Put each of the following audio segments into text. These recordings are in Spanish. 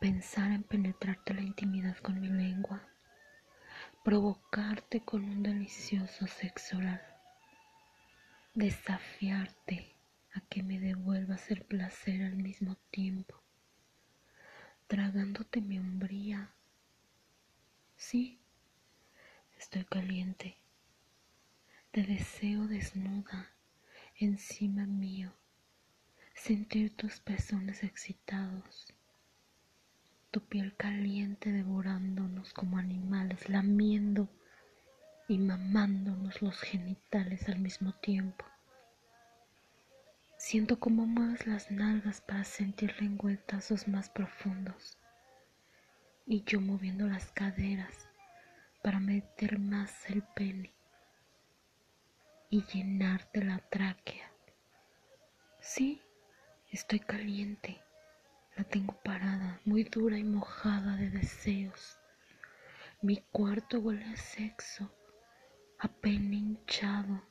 pensar en penetrarte la intimidad con mi lengua, provocarte con un delicioso sexo oral, desafiarte a que me devuelvas el placer al mismo tiempo, tragándote mi hombría. Sí, estoy caliente, te deseo desnuda encima mío, sentir tus pezones excitados tu piel caliente devorándonos como animales, lamiendo y mamándonos los genitales al mismo tiempo. Siento cómo mueves las nalgas para sentir lengüetazos más profundos y yo moviendo las caderas para meter más el pene y llenarte la tráquea. Sí, estoy caliente. La tengo parada, muy dura y mojada de deseos. Mi cuarto huele a sexo, a hinchado,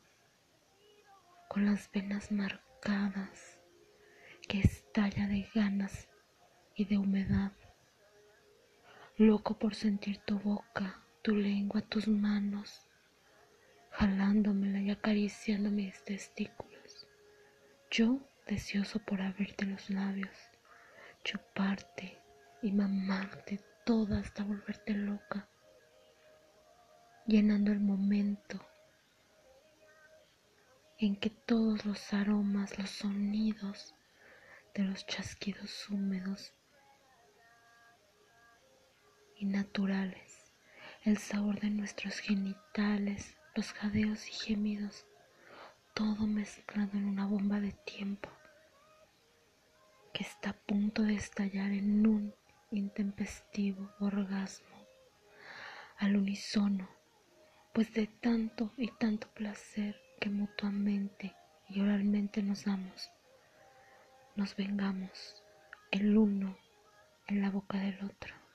con las venas marcadas, que estalla de ganas y de humedad. Loco por sentir tu boca, tu lengua, tus manos, jalándomela y acariciando mis testículos. Yo deseoso por abrirte los labios chuparte y mamarte toda hasta volverte loca, llenando el momento en que todos los aromas, los sonidos de los chasquidos húmedos y naturales, el sabor de nuestros genitales, los jadeos y gemidos, todo mezclado en una bomba de tiempo que está a punto de estallar en un intempestivo orgasmo al unísono, pues de tanto y tanto placer que mutuamente y oralmente nos damos, nos vengamos el uno en la boca del otro.